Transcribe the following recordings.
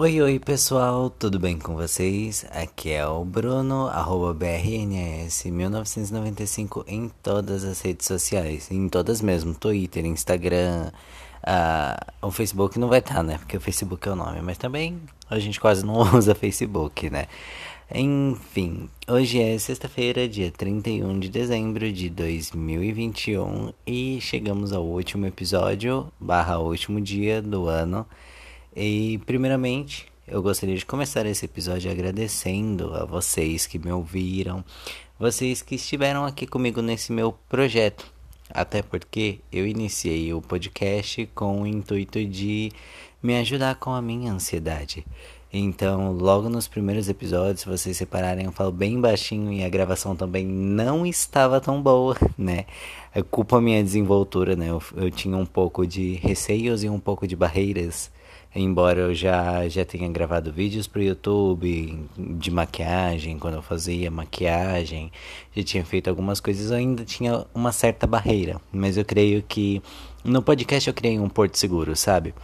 Oi, oi pessoal, tudo bem com vocês? Aqui é o Bruno, arroba BRNS1995 em todas as redes sociais, em todas mesmo, Twitter, Instagram, uh, o Facebook não vai estar, tá, né? Porque o Facebook é o nome, mas também a gente quase não usa Facebook, né? Enfim, hoje é sexta-feira, dia 31 de dezembro de 2021 e chegamos ao último episódio, barra último dia do ano. E primeiramente, eu gostaria de começar esse episódio agradecendo a vocês que me ouviram, vocês que estiveram aqui comigo nesse meu projeto. Até porque eu iniciei o podcast com o intuito de me ajudar com a minha ansiedade. Então, logo nos primeiros episódios, se vocês separarem, eu falo bem baixinho e a gravação também não estava tão boa, né? É culpa minha desenvoltura, né? Eu, eu tinha um pouco de receios e um pouco de barreiras embora eu já, já tenha gravado vídeos para o YouTube de maquiagem, quando eu fazia maquiagem, já tinha feito algumas coisas, ainda tinha uma certa barreira, mas eu creio que no podcast eu criei um porto seguro, sabe?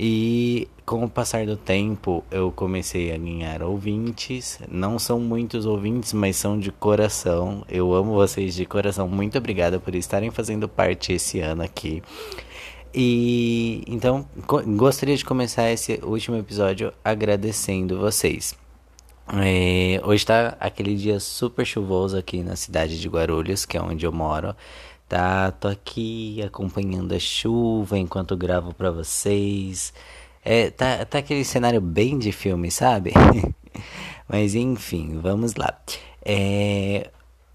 E com o passar do tempo eu comecei a ganhar ouvintes, não são muitos ouvintes, mas são de coração. Eu amo vocês de coração. Muito obrigada por estarem fazendo parte esse ano aqui. E então gostaria de começar esse último episódio agradecendo vocês. É, hoje está aquele dia super chuvoso aqui na cidade de Guarulhos, que é onde eu moro. Tá, tô aqui acompanhando a chuva enquanto gravo para vocês. É, tá, tá aquele cenário bem de filme, sabe? Mas enfim, vamos lá. É,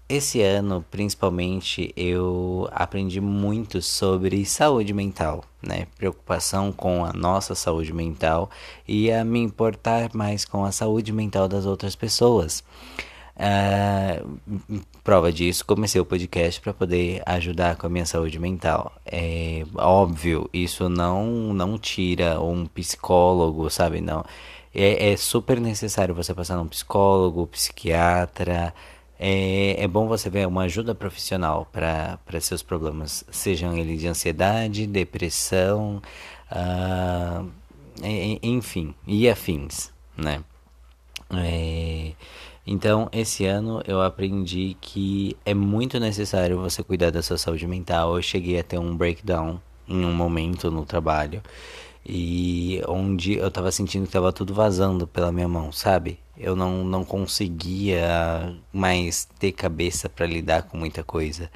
esse ano, principalmente, eu aprendi muito sobre saúde mental, né? Preocupação com a nossa saúde mental e a me importar mais com a saúde mental das outras pessoas. Uh, prova disso, comecei o podcast para poder ajudar com a minha saúde mental. É óbvio, isso não não tira um psicólogo, sabe? Não. É, é super necessário você passar num psicólogo, psiquiatra é, é bom você ver uma ajuda profissional para seus problemas, sejam eles de ansiedade, depressão, uh, enfim, e afins, né? É, então, esse ano eu aprendi que é muito necessário você cuidar da sua saúde mental. Eu cheguei a ter um breakdown em um momento no trabalho e onde eu tava sentindo que tava tudo vazando pela minha mão, sabe? Eu não, não conseguia mais ter cabeça para lidar com muita coisa.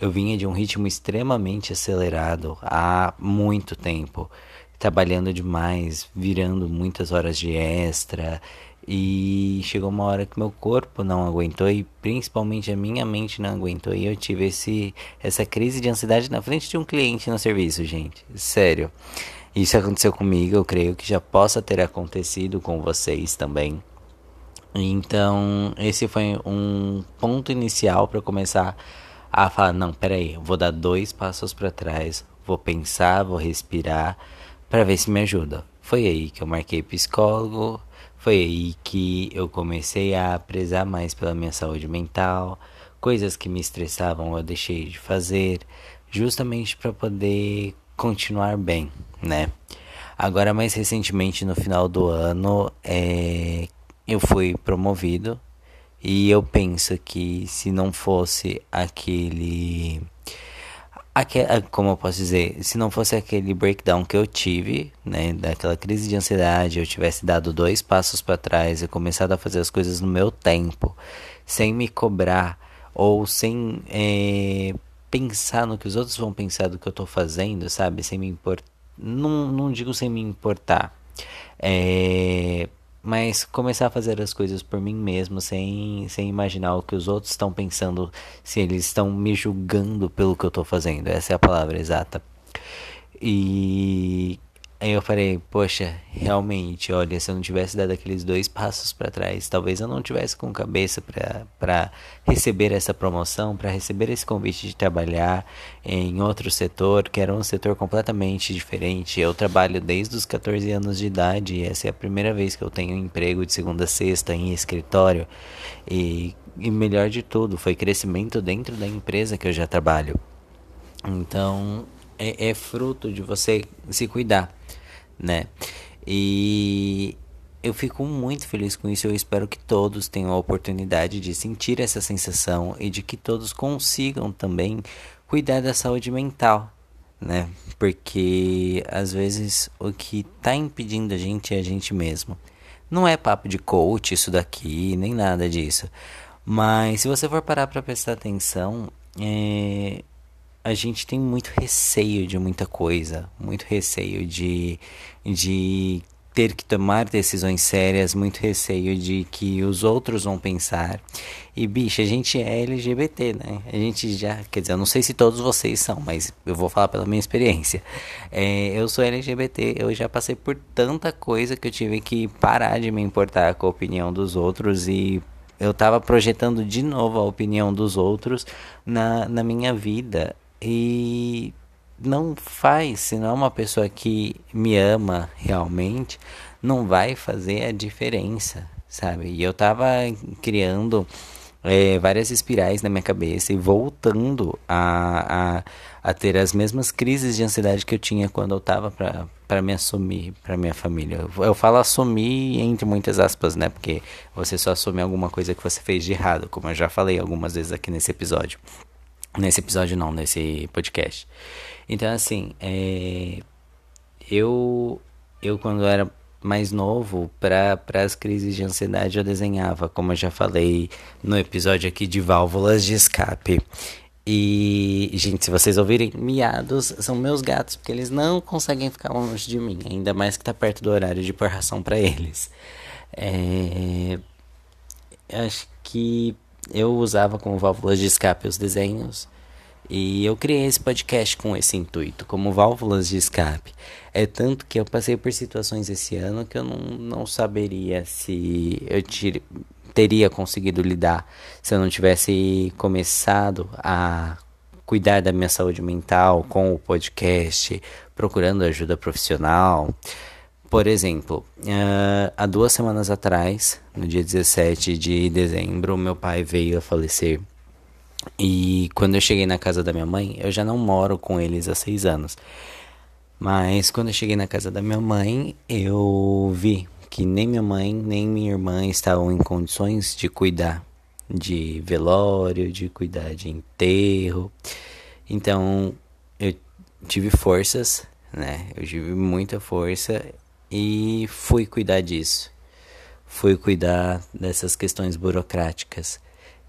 Eu vinha de um ritmo extremamente acelerado há muito tempo, trabalhando demais, virando muitas horas de extra, e chegou uma hora que meu corpo não aguentou e principalmente a minha mente não aguentou e eu tive esse essa crise de ansiedade na frente de um cliente no serviço, gente. Sério. Isso aconteceu comigo, eu creio que já possa ter acontecido com vocês também. Então, esse foi um ponto inicial para começar a falar: não, peraí, vou dar dois passos para trás, vou pensar, vou respirar para ver se me ajuda. Foi aí que eu marquei psicólogo, foi aí que eu comecei a prezar mais pela minha saúde mental, coisas que me estressavam eu deixei de fazer, justamente para poder continuar bem, né? Agora, mais recentemente, no final do ano, é, eu fui promovido e eu penso que se não fosse aquele, aquele, ah, como eu posso dizer, se não fosse aquele breakdown que eu tive, né, daquela crise de ansiedade, eu tivesse dado dois passos para trás e começado a fazer as coisas no meu tempo, sem me cobrar ou sem é, pensar no que os outros vão pensar do que eu tô fazendo, sabe? Sem me importar. Não, não digo sem me importar. É, mas começar a fazer as coisas por mim mesmo, sem, sem imaginar o que os outros estão pensando, se eles estão me julgando pelo que eu tô fazendo. Essa é a palavra exata. E Aí eu falei, poxa, realmente, olha, se eu não tivesse dado aqueles dois passos para trás, talvez eu não tivesse com cabeça para receber essa promoção, para receber esse convite de trabalhar em outro setor, que era um setor completamente diferente. Eu trabalho desde os 14 anos de idade e essa é a primeira vez que eu tenho um emprego de segunda a sexta em escritório. E, e melhor de tudo, foi crescimento dentro da empresa que eu já trabalho. Então, é, é fruto de você se cuidar, né? E eu fico muito feliz com isso. Eu espero que todos tenham a oportunidade de sentir essa sensação e de que todos consigam também cuidar da saúde mental, né? Porque às vezes o que tá impedindo a gente é a gente mesmo. Não é papo de coach isso daqui, nem nada disso. Mas se você for parar para prestar atenção, é, a gente tem muito receio de muita coisa, muito receio de, de ter que tomar decisões sérias, muito receio de que os outros vão pensar. E bicho, a gente é LGBT, né? A gente já, quer dizer, eu não sei se todos vocês são, mas eu vou falar pela minha experiência. É, eu sou LGBT, eu já passei por tanta coisa que eu tive que parar de me importar com a opinião dos outros e eu tava projetando de novo a opinião dos outros na, na minha vida. E não faz, se não é uma pessoa que me ama realmente, não vai fazer a diferença, sabe? E eu tava criando é, várias espirais na minha cabeça e voltando a, a, a, ter as mesmas crises de ansiedade que eu tinha quando eu tava para me assumir para minha família. Eu, eu falo assumir entre muitas aspas, né? Porque você só assume alguma coisa que você fez de errado, como eu já falei algumas vezes aqui nesse episódio. Nesse episódio não, nesse podcast. Então, assim, é, eu, eu quando era mais novo, para as crises de ansiedade eu desenhava, como eu já falei no episódio aqui de válvulas de escape. E, gente, se vocês ouvirem miados, são meus gatos, porque eles não conseguem ficar longe de mim, ainda mais que tá perto do horário de pôr ração para eles. É, acho que eu usava como válvulas de escape os desenhos e eu criei esse podcast com esse intuito, como válvulas de escape. É tanto que eu passei por situações esse ano que eu não, não saberia se eu tire, teria conseguido lidar se eu não tivesse começado a cuidar da minha saúde mental com o podcast, procurando ajuda profissional. Por exemplo, uh, há duas semanas atrás, no dia 17 de dezembro, meu pai veio a falecer e quando eu cheguei na casa da minha mãe, eu já não moro com eles há seis anos. Mas quando eu cheguei na casa da minha mãe, eu vi que nem minha mãe nem minha irmã estavam em condições de cuidar de velório, de cuidar de enterro. Então eu tive forças, né? Eu tive muita força e fui cuidar disso. Fui cuidar dessas questões burocráticas.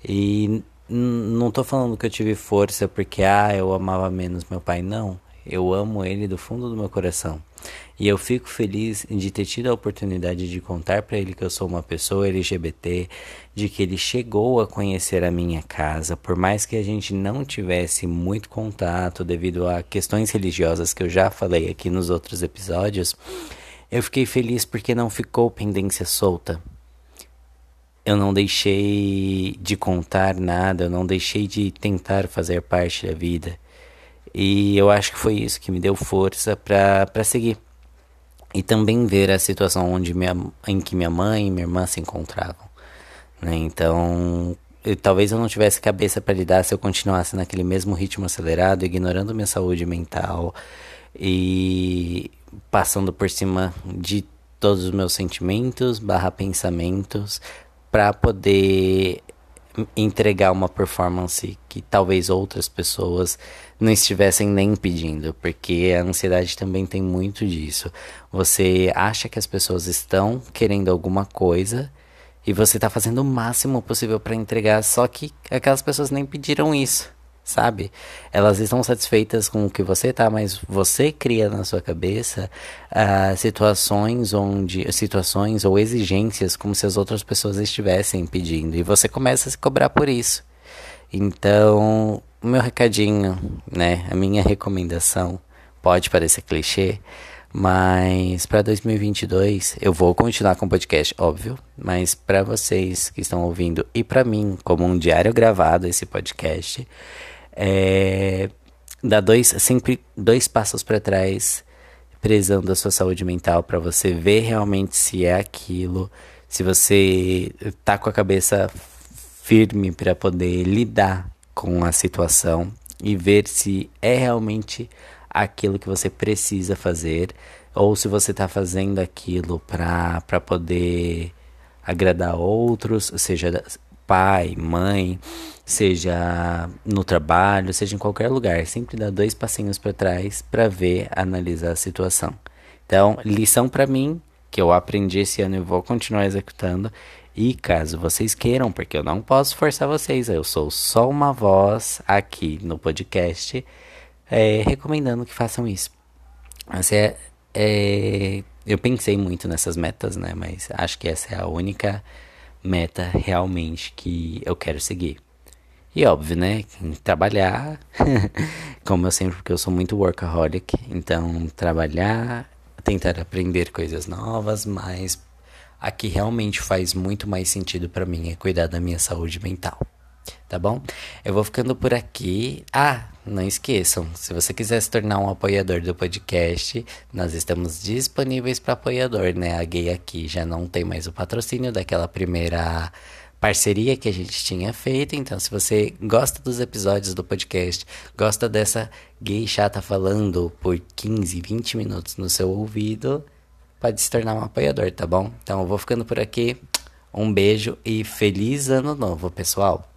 E não tô falando que eu tive força porque, ah, eu amava menos meu pai. Não. Eu amo ele do fundo do meu coração. E eu fico feliz de ter tido a oportunidade de contar para ele que eu sou uma pessoa LGBT, de que ele chegou a conhecer a minha casa, por mais que a gente não tivesse muito contato devido a questões religiosas que eu já falei aqui nos outros episódios. Eu fiquei feliz porque não ficou pendência solta eu não deixei de contar nada, eu não deixei de tentar fazer parte da vida. E eu acho que foi isso que me deu força para seguir. E também ver a situação onde minha, em que minha mãe e minha irmã se encontravam. Né? Então, eu, talvez eu não tivesse cabeça para lidar se eu continuasse naquele mesmo ritmo acelerado, ignorando minha saúde mental e passando por cima de todos os meus sentimentos barra pensamentos para poder entregar uma performance que talvez outras pessoas não estivessem nem pedindo, porque a ansiedade também tem muito disso. Você acha que as pessoas estão querendo alguma coisa e você está fazendo o máximo possível para entregar, só que aquelas pessoas nem pediram isso sabe? Elas estão satisfeitas com o que você tá, mas você cria na sua cabeça uh, situações onde situações ou exigências como se as outras pessoas estivessem pedindo e você começa a se cobrar por isso. Então, o meu recadinho, né, a minha recomendação pode parecer clichê, mas para 2022 eu vou continuar com o podcast, óbvio, mas para vocês que estão ouvindo e para mim, como um diário gravado esse podcast, é, dá dois, sempre dois passos para trás, prezando a sua saúde mental para você ver realmente se é aquilo, se você tá com a cabeça firme para poder lidar com a situação e ver se é realmente aquilo que você precisa fazer, ou se você está fazendo aquilo para poder agradar outros, seja pai, mãe, seja no trabalho, seja em qualquer lugar, sempre dá dois passinhos para trás para ver, analisar a situação. Então, lição para mim que eu aprendi esse ano e vou continuar executando. E caso vocês queiram, porque eu não posso forçar vocês, eu sou só uma voz aqui no podcast, é, recomendando que façam isso. Essa é, é, eu pensei muito nessas metas, né? Mas acho que essa é a única meta realmente que eu quero seguir. E óbvio, né? Trabalhar, como eu sempre, porque eu sou muito workaholic, então trabalhar, tentar aprender coisas novas, mas a que realmente faz muito mais sentido para mim é cuidar da minha saúde mental. Tá bom? Eu vou ficando por aqui. Ah, não esqueçam, se você quiser se tornar um apoiador do podcast, nós estamos disponíveis para apoiador, né? A Gay aqui já não tem mais o patrocínio daquela primeira parceria que a gente tinha feito. Então, se você gosta dos episódios do podcast, gosta dessa gay chata falando por 15, 20 minutos no seu ouvido, pode se tornar um apoiador, tá bom? Então, eu vou ficando por aqui. Um beijo e feliz ano novo, pessoal!